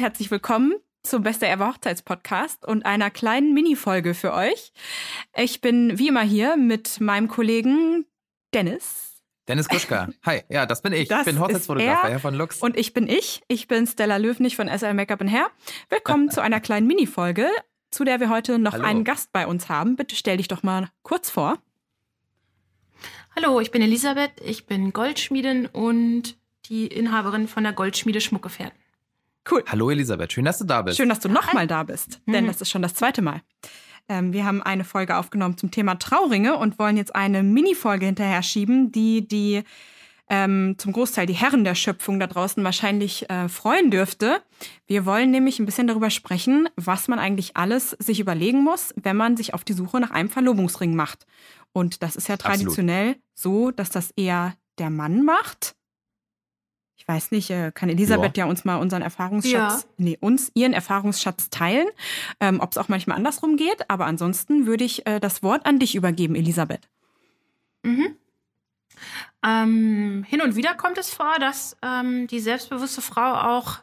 Und herzlich willkommen zum Beste Ever Hochzeitspodcast und einer kleinen Mini-Folge für euch. Ich bin wie immer hier mit meinem Kollegen Dennis. Dennis Kuschka. Hi, ja, das bin ich. Das ich bin Hochzeitsfotograf bei Herr von Lux. Und ich bin ich. Ich bin Stella Löwnig von SL Makeup Hair. Willkommen zu einer kleinen Mini-Folge, zu der wir heute noch Hallo. einen Gast bei uns haben. Bitte stell dich doch mal kurz vor. Hallo, ich bin Elisabeth, ich bin Goldschmiedin und die Inhaberin von der Goldschmiede Schmuckgefährten. Cool. Hallo Elisabeth, schön, dass du da bist. Schön, dass du nochmal da bist, denn Mhm. das ist schon das zweite Mal. Ähm, wir haben eine Folge aufgenommen zum Thema Trauringe und wollen jetzt eine Mini-Folge hinterher schieben, die die ähm, zum Großteil die Herren der Schöpfung da draußen wahrscheinlich äh, freuen dürfte. Wir wollen nämlich ein bisschen darüber sprechen, was man eigentlich alles sich überlegen muss, wenn man sich auf die Suche nach einem Verlobungsring macht. Und das ist ja Absolut. traditionell so, dass das eher der Mann macht. Ich weiß nicht, äh, kann Elisabeth ja, uns mal unseren Erfahrungsschatz, Ja. nee, uns ihren Erfahrungsschatz teilen, ähm, ob es auch manchmal andersrum geht. Aber ansonsten würde ich äh, das Wort an dich übergeben, Elisabeth. Mhm. Ähm, hin und wieder kommt es vor, dass ähm, die selbstbewusste Frau auch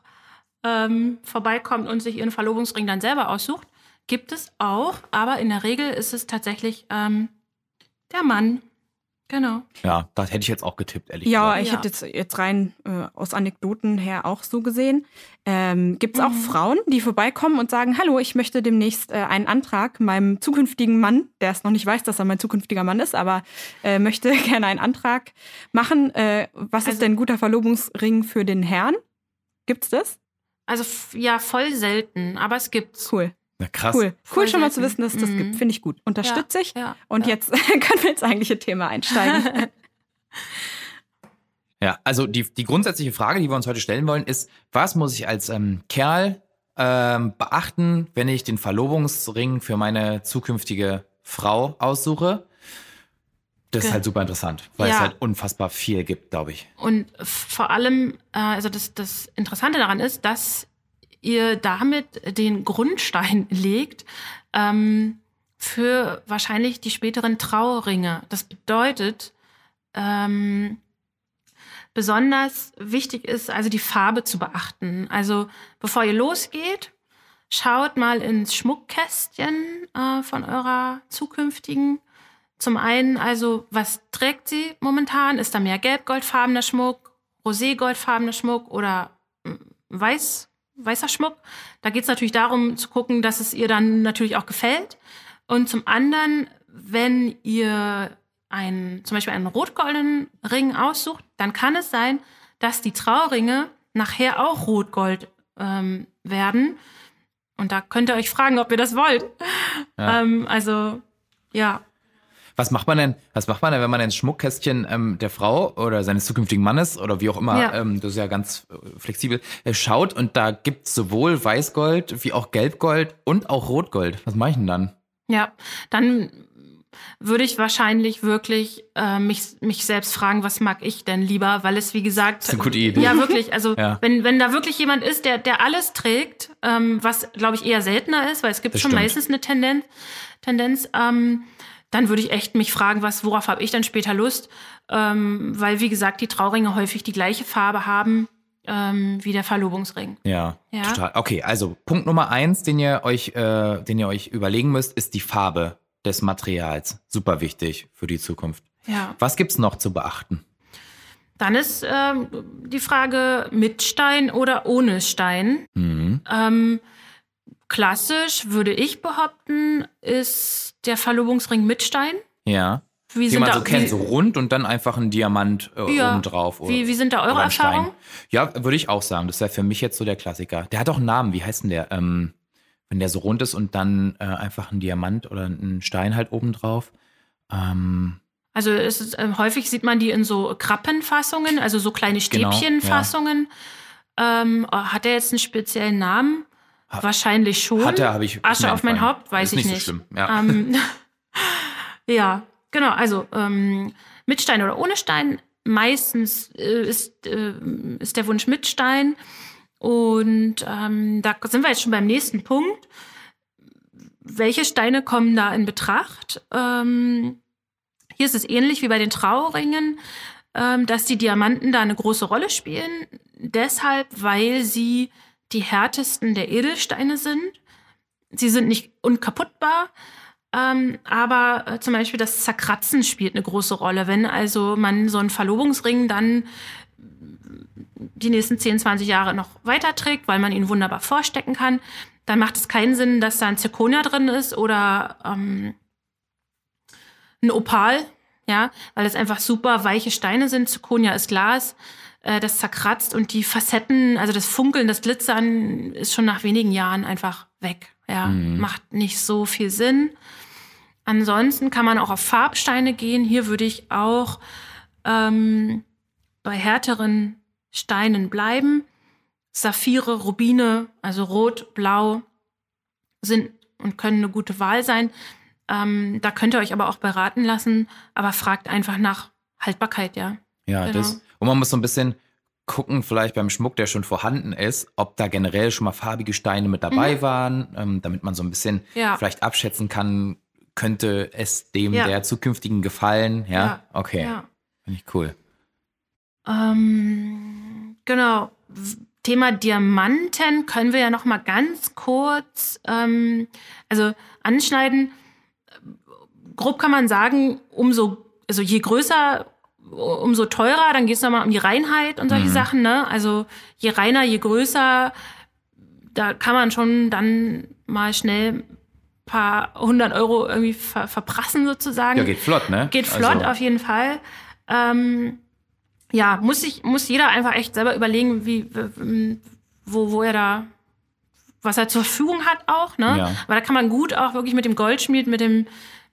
ähm, vorbeikommt und sich ihren Verlobungsring dann selber aussucht. Gibt es auch, aber in der Regel ist es tatsächlich ähm, der Mann. Genau. Ja, das hätte ich jetzt auch getippt, ehrlich Ja, gesagt. ich Ja. hätte jetzt, jetzt rein äh, aus Anekdoten her auch so gesehen. Ähm, Gibt es auch Mhm. Frauen, die vorbeikommen und sagen, hallo, ich möchte demnächst äh, einen Antrag meinem zukünftigen Mann, der es noch nicht weiß, dass er mein zukünftiger Mann ist, aber äh, möchte gerne einen Antrag machen. Äh, was ist Also- denn ein guter Verlobungsring für den Herrn? Gibt's das? Also ja, voll selten, aber es gibt's. Cool, Na, krass. cool. Cool Voll schon mal zu wissen, dass es das Mhm. gibt. Finde ich gut. Unterstütze ich. Ja, Und ja. jetzt können wir ins eigentliche Thema einsteigen. Ja, also die, die grundsätzliche Frage, die wir uns heute stellen wollen, ist, was muss ich als ähm, Kerl ähm, beachten, wenn ich den Verlobungsring für meine zukünftige Frau aussuche? Das ist halt super interessant, weil es Ja. halt unfassbar viel gibt, glaube ich. Und vor allem, äh, also das, das Interessante daran ist, dass ihr damit den Grundstein legt ähm, für wahrscheinlich die späteren Trauringe. Das bedeutet, ähm, besonders wichtig ist, also die Farbe zu beachten. Also bevor ihr losgeht, schaut mal ins Schmuckkästchen äh, von eurer zukünftigen. Zum einen, also, was trägt sie momentan? Ist da mehr gelb-goldfarbener Schmuck, roségoldfarbener Schmuck oder mm, weiß, weißer Schmuck? Da geht es natürlich darum zu gucken, dass es ihr dann natürlich auch gefällt. Und zum anderen, wenn ihr einen, zum Beispiel einen rot-goldenen Ring aussucht, dann kann es sein, dass die Trauringe nachher auch rot-gold ähm, werden. Und da könnt ihr euch fragen, ob ihr das wollt. Ja. Ähm, also, ja. Was macht man denn, was macht man denn, wenn man ins Schmuckkästchen ähm, der Frau oder seines zukünftigen Mannes oder wie auch immer, Ja. ähm, das ist ja ganz äh, flexibel, äh, schaut und da gibt's sowohl Weißgold wie auch Gelbgold und auch Rotgold. Was mache ich denn dann? Ja, dann würde ich wahrscheinlich wirklich äh, mich, mich selbst fragen, was mag ich denn lieber, weil es, wie gesagt. Das ist eine gute Idee. Ja, wirklich. Also, Ja. wenn, wenn da wirklich jemand ist, der, der alles trägt, ähm, was, glaube ich, eher seltener ist, weil es gibt Das schon stimmt. meistens eine Tendenz, Tendenz ähm, dann würde ich echt mich fragen, was, worauf habe ich dann später Lust? Ähm, weil, wie gesagt, die Trauringe häufig die gleiche Farbe haben ähm, wie der Verlobungsring. Ja, Ja. total. Okay, also Punkt Nummer eins, den ihr euch, äh, den ihr euch überlegen müsst, ist die Farbe des Materials. Super wichtig für die Zukunft. Ja. Was gibt's noch zu beachten? Dann ist ähm, die Frage mit Stein oder ohne Stein. Mhm. Ähm, klassisch würde ich behaupten, ist der Verlobungsring mit Stein. Ja. Wie, sind man da, so kennt, wie, so rund und dann einfach ein Diamant äh, Ja. oben drauf. wie, wie sind da eure oder. Erfahrungen? Ja, würde ich auch sagen. Das wäre für mich jetzt so der Klassiker. Der hat auch einen Namen. Wie heißt denn der? Ähm, wenn der so rund ist und dann äh, einfach ein Diamant oder ein Stein halt oben drauf. Ähm, Also es ist, ähm, häufig sieht man die in so Krappenfassungen, also so kleine Genau, Stäbchenfassungen. ähm, hat er jetzt einen speziellen Namen? Ha- Wahrscheinlich schon. Hat er, habe ich. ist Asche auf mein. Haupt, weiß ist ich nicht. nicht. So schlimm. Ja. Ähm, ja, genau. Also ähm, mit Stein oder ohne Stein. Meistens äh, ist, äh, ist der Wunsch mit Stein. Und ähm, da sind wir jetzt schon beim nächsten Punkt. Welche Steine kommen da in Betracht? Ähm, hier ist es ähnlich wie bei den Trauringen, ähm, dass die Diamanten da eine große Rolle spielen. Deshalb, weil sie die härtesten der Edelsteine sind. Sie sind nicht unkaputtbar, ähm, aber äh, zum Beispiel das Zerkratzen spielt eine große Rolle. Wenn also man so einen Verlobungsring dann die nächsten 10, 20 Jahre noch weiterträgt, weil man ihn wunderbar vorstecken kann, dann macht es keinen Sinn, dass da ein Zirkonia drin ist oder ähm, ein Opal, ja, weil es einfach super weiche Steine sind. Zirkonia ist Glas, äh, das zerkratzt und die Facetten, also das Funkeln, das Glitzern ist schon nach wenigen Jahren einfach weg. Ja, mhm. macht nicht so viel Sinn. Ansonsten kann man auch auf Farbsteine gehen. Hier würde ich auch ähm, bei härteren Steinen bleiben. Saphire, Rubine, also rot, blau sind und können eine gute Wahl sein. Ähm, da könnt ihr euch aber auch beraten lassen, aber fragt einfach nach Haltbarkeit, ja. Ja, genau. das. Und man muss so ein bisschen gucken, vielleicht beim Schmuck, der schon vorhanden ist, ob da generell schon mal farbige Steine mit dabei mhm. waren, ähm, damit man so ein bisschen ja. vielleicht abschätzen kann, könnte es dem ja. der zukünftigen gefallen. Ja, ja. okay. Ja. Finde ich cool. Ähm, genau. Thema Diamanten können wir ja noch mal ganz kurz ähm, also anschneiden. Grob kann man sagen, umso also je größer, umso teurer. Dann geht es nochmal um die Reinheit und solche mhm. Sachen. Ne? Also je reiner, je größer. Da kann man schon dann mal schnell paar hundert Euro irgendwie ver verprassen sozusagen. Ja, geht flott, ne? Geht flott also. auf jeden Fall. Ähm, ja, muss sich, muss jeder einfach echt selber überlegen, wie, wo, wo er da, was er zur Verfügung hat auch, ne? Ja. Aber da kann man gut auch wirklich mit dem Goldschmied, mit dem,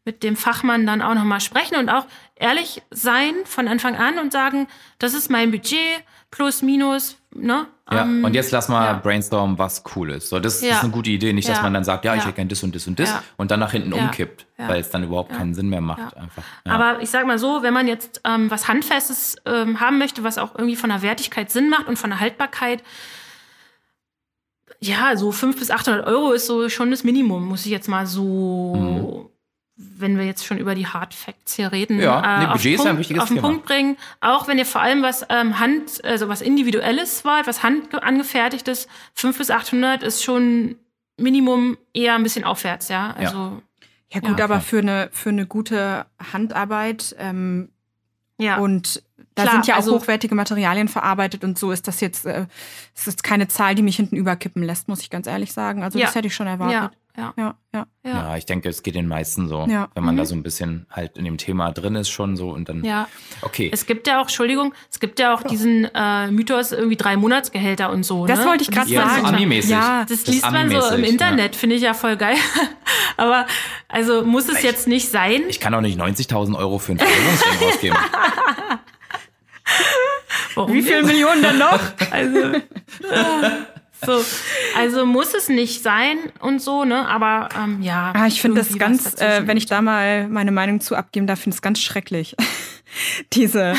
mit dem Fachmann dann auch nochmal sprechen und auch ehrlich sein von Anfang an und sagen, das ist mein Budget, plus, minus, ne? Ja, um, ähm, und jetzt lass mal ja. brainstormen, was cool ist. So, das, ja. ist eine gute Idee. Nicht, dass man dann sagt, ja, ich hätte gern das und das und das und dann nach hinten umkippt, weil es dann überhaupt keinen Sinn mehr macht. Einfach. Aber ich sag mal so, wenn man jetzt ähm, was Handfestes ähm, haben möchte, was auch irgendwie von der Wertigkeit Sinn macht und von der Haltbarkeit, ja, so 500 bis 800 Euro ist so schon das Minimum, muss ich jetzt mal so mhm wenn wir jetzt schon über die Hard Facts hier reden, ja, nee, äh, Budget ist ein wichtiges auf den Thema. Punkt bringen. Auch wenn ihr vor allem was ähm, Hand, also was Individuelles wollt, was Hand angefertigtes, 5 bis 800 ist schon Minimum eher ein bisschen aufwärts, ja. Also, ja. Ja gut, ja, aber für eine, für eine gute Handarbeit ähm, ja. und da Klar, sind ja auch also, hochwertige Materialien verarbeitet und so ist das jetzt, äh, es ist keine Zahl, die mich hinten überkippen lässt, muss ich ganz ehrlich sagen. Also ja. das hätte ich schon erwartet. Ja. Ja, ja, ja. Ja, ich denke, es geht den meisten so, ja. wenn man mhm. da so ein bisschen halt in dem Thema drin ist schon so und dann. Ja. Okay. Es gibt ja auch, Entschuldigung, es gibt ja auch ja. diesen äh, Mythos irgendwie drei Monatsgehälter und so. Das ne? wollte ich gerade ja, sagen. So Ami-mäßig. Ja, das, das liest man so im Internet, finde ich ja voll geil. Aber also muss es ich, jetzt nicht sein. Ich kann auch nicht 90.000 Euro für einen Verlobungsring ausgeben. Wie viele Millionen denn noch? Also. So, also muss es nicht sein und so, ne? Aber ähm, ja. Ah, ich finde das ganz, äh, wenn ich da mal meine Meinung zu abgeben darf, finde ich es ganz schrecklich. Diese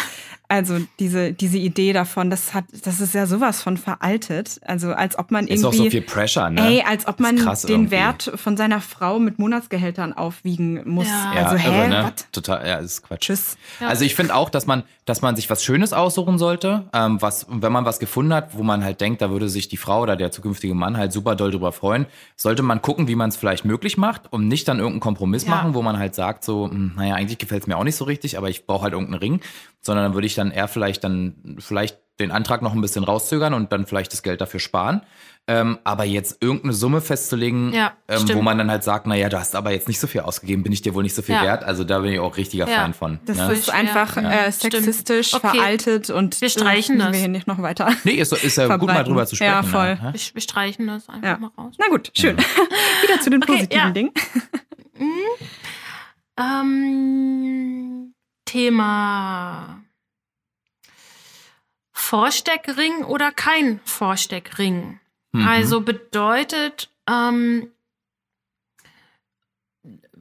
also diese, diese Idee davon, das hat, das ist ja sowas von veraltet. Also als ob man irgendwie. Ist auch so viel Pressure, ne? Ey, als ob man den irgendwie. Wert von seiner Frau mit Monatsgehältern aufwiegen muss. Ja, also, ja, hä, irre, ne? Total, ja, ist Quatsch. Tschüss. Ja. Also ich finde auch, dass man, dass man sich was Schönes aussuchen sollte, ähm, was, wenn man was gefunden hat, wo man halt denkt, da würde sich die Frau oder der zukünftige Mann halt super doll drüber freuen, sollte man gucken, wie man es vielleicht möglich macht und nicht dann irgendeinen Kompromiss ja. machen, wo man halt sagt, so, hm, naja, eigentlich gefällt es mir auch nicht so richtig, aber ich brauche halt irgendeinen Ring, sondern dann würde ich dann eher vielleicht dann vielleicht den Antrag noch ein bisschen rauszögern und dann vielleicht das Geld dafür sparen. Ähm, aber jetzt irgendeine Summe festzulegen, ja, ähm, wo man dann halt sagt, naja, du hast aber jetzt nicht so viel ausgegeben, bin ich dir wohl nicht so viel ja. wert. Also da bin ich auch richtiger ja. Fan von. Das ne? ist einfach äh, sexistisch, okay. veraltet und wir streichen das. wir hier nicht noch weiter. Nee, ist, ist ja gut mal drüber zu sprechen. Ja, voll. Ne? Wir, wir, streichen das einfach mal raus. Na gut, schön. Wieder zu den okay, positiven Dingen. Mhm. Ähm, Thema Vorsteckring oder kein Vorsteckring. Mhm. Also bedeutet, ähm,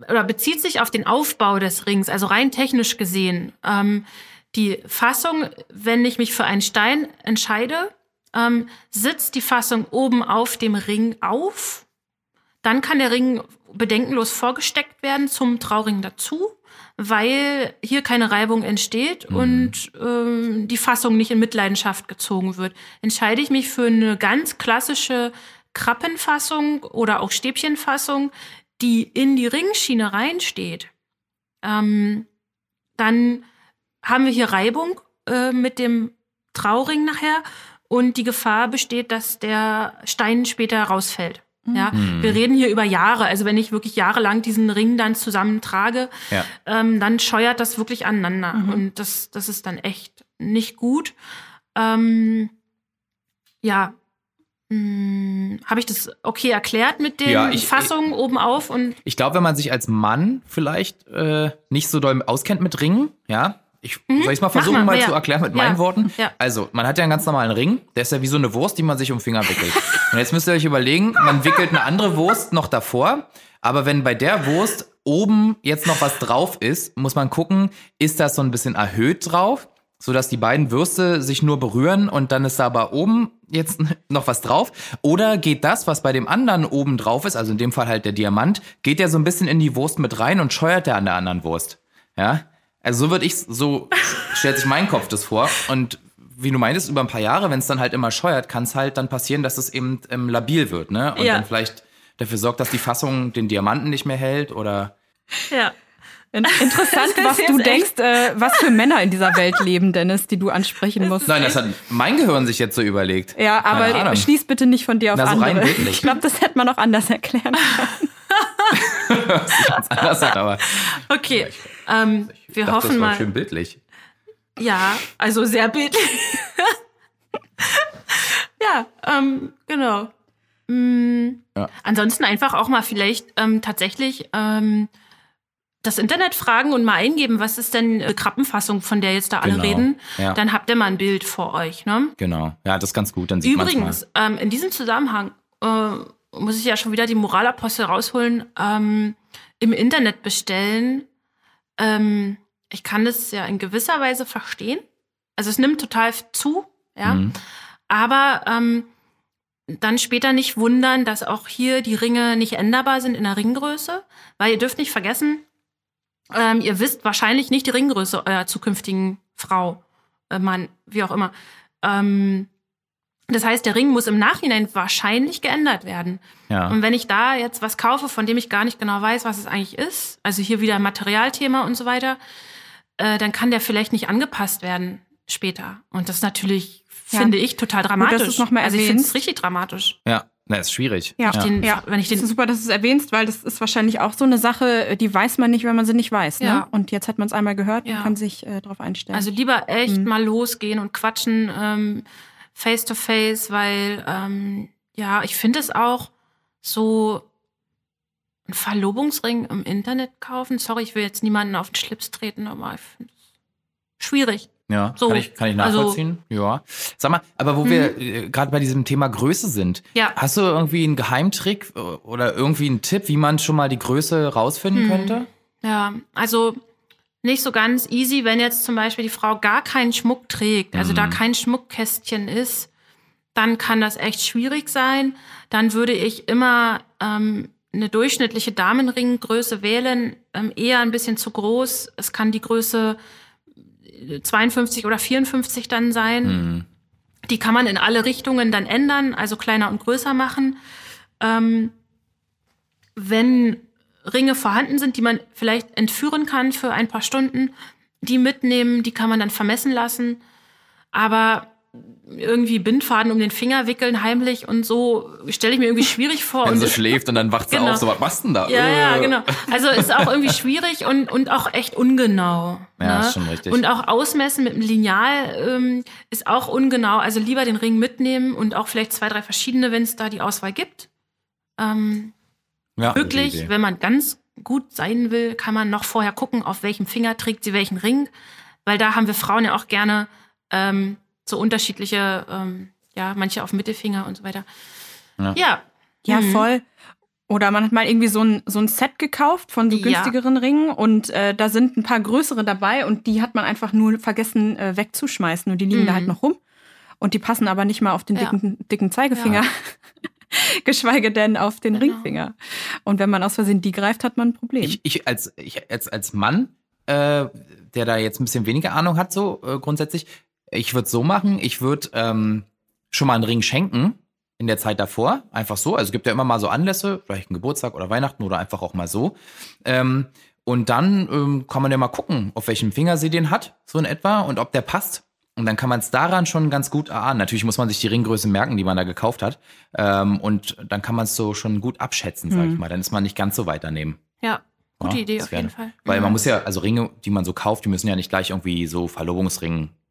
oder bezieht sich auf den Aufbau des Rings, also rein technisch gesehen. Ähm, die Fassung, wenn ich mich für einen Stein entscheide, ähm, sitzt die Fassung oben auf dem Ring auf. dann kann der Ring bedenkenlos vorgesteckt werden zum Trauring dazu, weil hier keine Reibung entsteht Mhm. und ähm, die Fassung nicht in Mitleidenschaft gezogen wird. Entscheide ich mich für eine ganz klassische Krappenfassung oder auch Stäbchenfassung, die in die Ringschiene reinsteht, ähm, dann haben wir hier Reibung äh, mit dem Trauring nachher und die Gefahr besteht, dass der Stein später rausfällt. Ja, Mhm. wir reden hier über Jahre. Also wenn ich wirklich jahrelang diesen Ring dann zusammentrage, Ja. ähm, dann scheuert das wirklich aneinander. Und das, das ist dann echt nicht gut. Ähm, ja. Habe ich das okay erklärt mit den Ja, ich- Fassungen oben auf und Ich glaube, wenn man sich als Mann vielleicht äh, nicht so doll auskennt mit Ringen, ja, ich soll ich es mal Mach versuchen, mal, mal ja. zu erklären mit Ja. meinen Worten. Ja. Also, man hat ja einen ganz normalen Ring, der ist ja wie so eine Wurst, die man sich um den Finger wickelt. Und jetzt müsst ihr euch überlegen, man wickelt eine andere Wurst noch davor, aber wenn bei der Wurst oben jetzt noch was drauf ist, muss man gucken, ist das so ein bisschen erhöht drauf, sodass die beiden Würste sich nur berühren und dann ist da aber oben jetzt noch was drauf? Oder geht das, was bei dem anderen oben drauf ist, also in dem Fall halt der Diamant, geht der so ein bisschen in die Wurst mit rein und scheuert der an der anderen Wurst? Ja? Also so würde ich, so stellt sich mein Kopf das vor und wie du meintest, über ein paar Jahre, wenn es dann halt immer scheuert, kann es halt dann passieren, dass es eben ähm, labil wird, ne? Und Ja. dann vielleicht dafür sorgt, dass die Fassung den Diamanten nicht mehr hält oder ja. In- Interessant, was du denkst, äh, was für Männer in dieser Welt leben, Dennis, die du ansprechen musst. Nein, das hat mein Gehirn sich jetzt so überlegt. Ja, aber schließ bitte nicht von dir auf Na, so rein andere. bildlich. ich glaube, das hätte man auch anders erklären können. Ganz anders, aber Okay. Ähm, wir dachte, hoffen das war mal. schön bildlich. Ja, also sehr bildlich. ja, ähm, genau. Mm, Ja. Ansonsten einfach auch mal vielleicht ähm, tatsächlich ähm, das Internet fragen und mal eingeben, was ist denn äh, Krappenfassung, von der jetzt da alle Genau, reden. ja. Dann habt ihr mal ein Bild vor euch. Ne? Genau. Ja, das ist ganz gut, dann sieht Übrigens, ähm, in diesem Zusammenhang äh, muss ich ja schon wieder die Moralapostel rausholen. Ähm, Im Internet bestellen. Ähm, ich kann das ja in gewisser Weise verstehen. Also es nimmt total zu, ja. Mhm. Aber ähm, dann später nicht wundern, dass auch hier die Ringe nicht änderbar sind in der Ringgröße, weil ihr dürft nicht vergessen, ähm, ihr wisst wahrscheinlich nicht die Ringgröße eurer zukünftigen Frau, äh, Mann, wie auch immer. Ähm, das heißt, der Ring muss im Nachhinein wahrscheinlich geändert werden. Ja. Und wenn ich da jetzt was kaufe, von dem ich gar nicht genau weiß, was es eigentlich ist, also hier wieder Materialthema und so weiter, äh, dann kann der vielleicht nicht angepasst werden später. Und das ist natürlich, Ja. finde ich, total dramatisch. dass du's noch mal also ich finde es richtig dramatisch. Ja, na, ist schwierig. Ja. Den, Ja, Wenn ich Das den ist super, dass du es erwähnst, weil das ist wahrscheinlich auch so eine Sache, die weiß man nicht, wenn man sie nicht weiß. Ne? Ja. Und jetzt hat man es einmal gehört Ja. und kann sich äh, darauf einstellen. Also lieber echt Mhm. mal losgehen und quatschen ähm, face to face, weil ähm, ja, ich finde es auch so ein Verlobungsring im Internet kaufen. Sorry, ich will jetzt niemanden auf den Schlips treten, aber ich finde es schwierig. Ja, So, kann, ich, kann ich also- nachvollziehen. ja. Sag mal, aber wo wir äh, gerade bei diesem Thema Größe sind, Ja. hast du irgendwie einen Geheimtrick äh, oder irgendwie einen Tipp, wie man schon mal die Größe rausfinden Hm. könnte? Ja, also nicht so ganz easy, wenn jetzt zum Beispiel die Frau gar keinen Schmuck trägt, also da Mhm. kein Schmuckkästchen ist, dann kann das echt schwierig sein. Dann würde ich immer ähm, eine durchschnittliche Damenringgröße wählen, ähm, eher ein bisschen zu groß. Es kann die Größe 52 oder 54 dann sein. Hm. Die kann man in alle Richtungen dann ändern, also kleiner und größer machen. Ähm, wenn Ringe vorhanden sind, die man vielleicht entführen kann für ein paar Stunden, die mitnehmen, die kann man dann vermessen lassen. Aber irgendwie Bindfaden um den Finger wickeln heimlich und so stelle ich mir irgendwie schwierig vor. Wenn und sie es- schläft und dann wacht sie Genau. auf, so was machst du denn da? ja, ja, Äh. genau. Also ist auch irgendwie schwierig und, und auch echt ungenau. Ja, ne? ist schon richtig. Und auch ausmessen mit dem Lineal ähm, ist auch ungenau. Also lieber den Ring mitnehmen und auch vielleicht zwei, drei verschiedene, wenn es da die Auswahl gibt. Ähm, Ja, wirklich, wenn man ganz gut sein will, kann man noch vorher gucken, auf welchem Finger trägt sie welchen Ring. Weil da haben wir Frauen ja auch gerne ähm, so unterschiedliche, ähm, ja, manche auf Mittelfinger und so weiter. Ja. Ja. Ja, Mhm. voll. Oder man hat mal irgendwie so ein, so ein Set gekauft von so Ja. günstigeren Ringen und äh, da sind ein paar größere dabei und die hat man einfach nur vergessen äh, wegzuschmeißen und die liegen da Mhm. halt noch rum. Und die passen aber nicht mal auf den Ja. dicken, dicken Zeigefinger. geschweige denn auf den Genau. Ringfinger. Und wenn man aus Versehen die greift, hat man ein Problem. Ich, ich, als, ich als, als Mann, äh, der da jetzt ein bisschen weniger Ahnung hat, so äh, grundsätzlich, ich würde so machen, ich würde ähm, schon mal einen Ring schenken in der Zeit davor. Einfach so. Also es gibt ja immer mal so Anlässe, vielleicht ein Geburtstag oder Weihnachten oder einfach auch mal so. Ähm, und dann ähm, kann man ja mal gucken, auf welchem Finger sie den hat, so in etwa, und ob der passt. Und dann kann man es daran schon ganz gut erahnen. Natürlich muss man sich die Ringgröße merken, die man da gekauft hat. Ähm, und dann kann man es so schon gut abschätzen, sag ich Mhm. mal. Dann ist man nicht ganz so weit daneben. Ja, gute Ja, Idee auf jeden Fall. Weil ja. man muss ja, also Ringe, die man so kauft, die müssen ja nicht gleich irgendwie so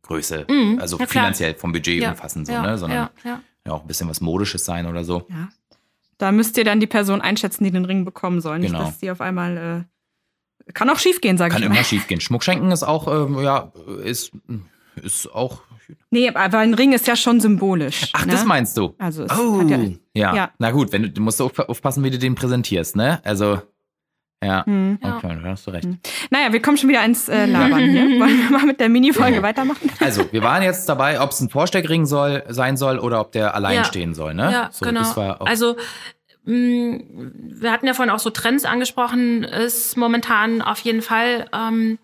Verlobungsringgröße, Mhm, also ja, klar. finanziell vom Budget ja, umfassen, so, ja, ne? Sondern ja, auch ein bisschen was Modisches sein oder so. ja. Da müsst ihr dann die Person einschätzen, die den Ring bekommen soll. Nicht, Genau. dass die auf einmal. Äh, kann auch schief gehen, sag Kann ich mal. immer schief gehen. Schmuck schenken ist auch, ähm, ja, ist, ist auch. Nee, aber ein Ring ist ja schon symbolisch. Ach, ne? das meinst du? Also es Oh, ja, ja. Na gut, wenn du, musst auf, aufpassen, wie du den präsentierst, ne? Also, ja. hm. Okay, da hast du recht. Naja, wir kommen schon wieder ins äh, Labern hier. Wollen wir mal mit der Mini-Folge Ja. weitermachen? Also, wir waren jetzt dabei, ob es ein Vorsteckring soll, sein soll oder ob der allein Ja. stehen soll, ne? Ja, so, genau. Das war auch, also mh, wir hatten ja vorhin auch so Trends angesprochen, ist momentan auf jeden Fall ähm,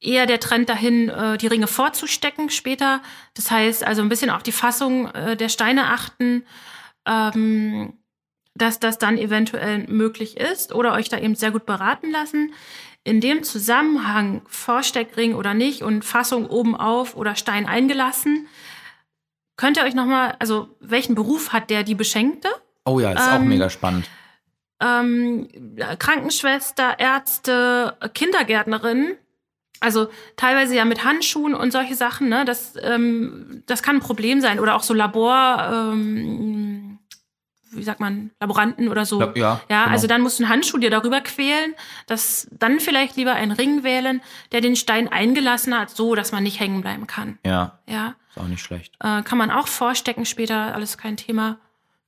eher der Trend dahin, äh, die Ringe vorzustecken später. Das heißt also ein bisschen auf die Fassung äh, der Steine achten, ähm, dass das dann eventuell möglich ist oder euch da eben sehr gut beraten lassen. In dem Zusammenhang Vorsteckring oder nicht und Fassung oben auf oder Stein eingelassen, könnt ihr euch nochmal, also welchen Beruf hat der die Beschenkte? oh ja, ist auch ähm, mega spannend. ähm, Krankenschwester, Ärzte, Kindergärtnerin. Also teilweise ja mit Handschuhen und solche Sachen. Ne? Das, ähm, das kann ein Problem sein. Oder auch so Labor, ähm, wie sagt man, Laboranten oder so. Ja, ja, Ja, genau. also dann musst du einen Handschuh dir darüber quälen, dass dann vielleicht lieber einen Ring wählen, der den Stein eingelassen hat, so dass man nicht hängen bleiben kann. Ja, Ja, ist auch nicht schlecht. äh, kann man auch vorstecken später, alles kein Thema.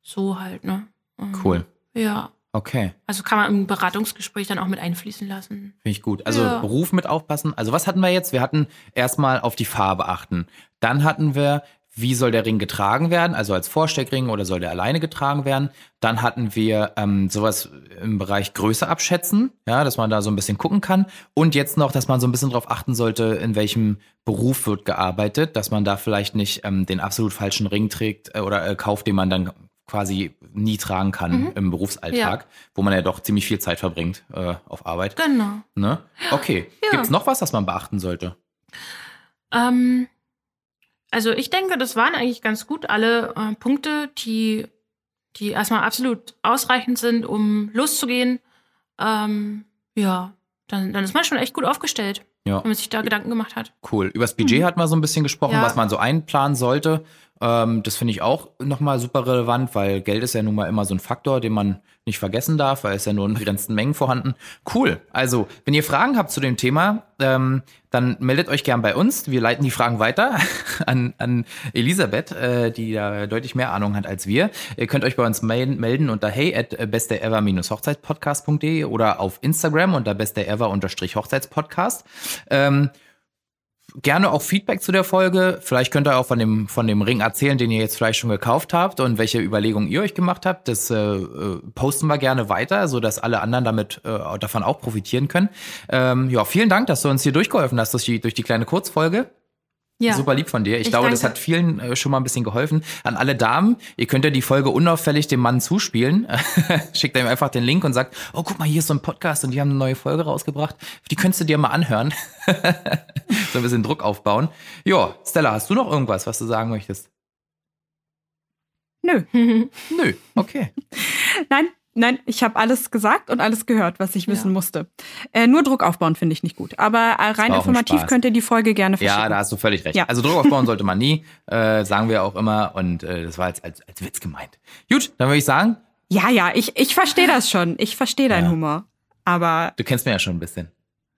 So halt, ne? Ähm, Cool. Ja. Okay, Also kann man im Beratungsgespräch dann auch mit einfließen lassen. finde ich gut. Also Ja. Beruf mit aufpassen. Also was hatten wir jetzt? Wir hatten erstmal auf die Farbe achten. Dann hatten wir, wie soll der Ring getragen werden? Also als Vorsteckring oder soll der alleine getragen werden? Dann hatten wir ähm, sowas im Bereich Größe abschätzen, ja, dass man da so ein bisschen gucken kann. Und jetzt noch, dass man so ein bisschen drauf achten sollte, in welchem Beruf wird gearbeitet, dass man da vielleicht nicht ähm, den absolut falschen Ring trägt äh, oder äh, kauft, den man dann quasi nie tragen kann Mhm. im Berufsalltag, wo man ja doch ziemlich viel Zeit verbringt äh, auf Arbeit. Genau. Ne? Okay. Ja. Gibt's noch was, das man beachten sollte? Ähm, also ich denke, das waren eigentlich ganz gut alle äh, Punkte, die, die erstmal absolut ausreichend sind, um loszugehen. Ähm, ja, dann, dann ist man schon echt gut aufgestellt, Ja. wenn man sich da Gedanken gemacht hat. Cool. Übers Budget hatten wir so ein bisschen gesprochen, Ja. was man so einplanen sollte. Ähm, das finde ich auch nochmal super relevant, weil Geld ist ja nun mal immer so ein Faktor, den man nicht vergessen darf, weil es ja nur in begrenzten Mengen vorhanden. Cool. Also, wenn ihr Fragen habt zu dem Thema, ähm, dann meldet euch gern bei uns. Wir leiten die Fragen weiter an, an Elisabeth, äh, die da deutlich mehr Ahnung hat als wir. Ihr könnt euch bei uns melden, unter hey at besteever-hochzeitpodcast.de oder auf Instagram unter besteever-hochzeitspodcast. Ähm, gerne auch Feedback zu der Folge. Vielleicht könnt ihr auch von dem, von dem Ring erzählen, den ihr jetzt vielleicht schon gekauft habt und welche Überlegungen ihr euch gemacht habt. Das äh, äh, posten wir gerne weiter, so dass alle anderen damit äh, davon auch profitieren können. Ähm, ja, vielen Dank, dass du uns hier durchgeholfen hast durch die, durch die kleine Kurzfolge. Ja. Super lieb von dir. Ich, Ich glaube, das danke. hat vielen äh, schon mal ein bisschen geholfen. An alle Damen, ihr könnt ja die Folge unauffällig dem Mann zuspielen. Schickt ihm einfach den Link und sagt, oh, guck mal, hier ist so ein Podcast und die haben eine neue Folge rausgebracht. Die könntest du dir mal anhören. so ein bisschen Druck aufbauen. Ja, Stella, hast du noch irgendwas, was du sagen möchtest? Nö. Nö, okay. Nein, nein, ich habe alles gesagt und alles gehört, was ich Ja. wissen musste. Äh, nur Druck aufbauen finde ich nicht gut. Aber rein informativ könnt ihr die Folge gerne verschicken. Ja, da hast du völlig recht. Ja. Also Druck aufbauen sollte man nie, äh, sagen wir auch immer. Und äh, das war jetzt als, als Witz gemeint. Gut, dann würde ich sagen, ja, ja, ich, ich verstehe das schon. Ich verstehe deinen Ja. Humor. Aber du kennst mich ja schon ein bisschen.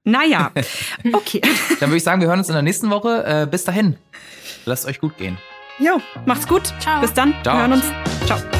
naja, okay. Dann würde ich sagen, wir hören uns in der nächsten Woche. Äh, bis dahin. Lasst euch gut gehen. Jo, macht's gut. Ciao. Bis dann. Ciao. Wir hören uns. Ciao.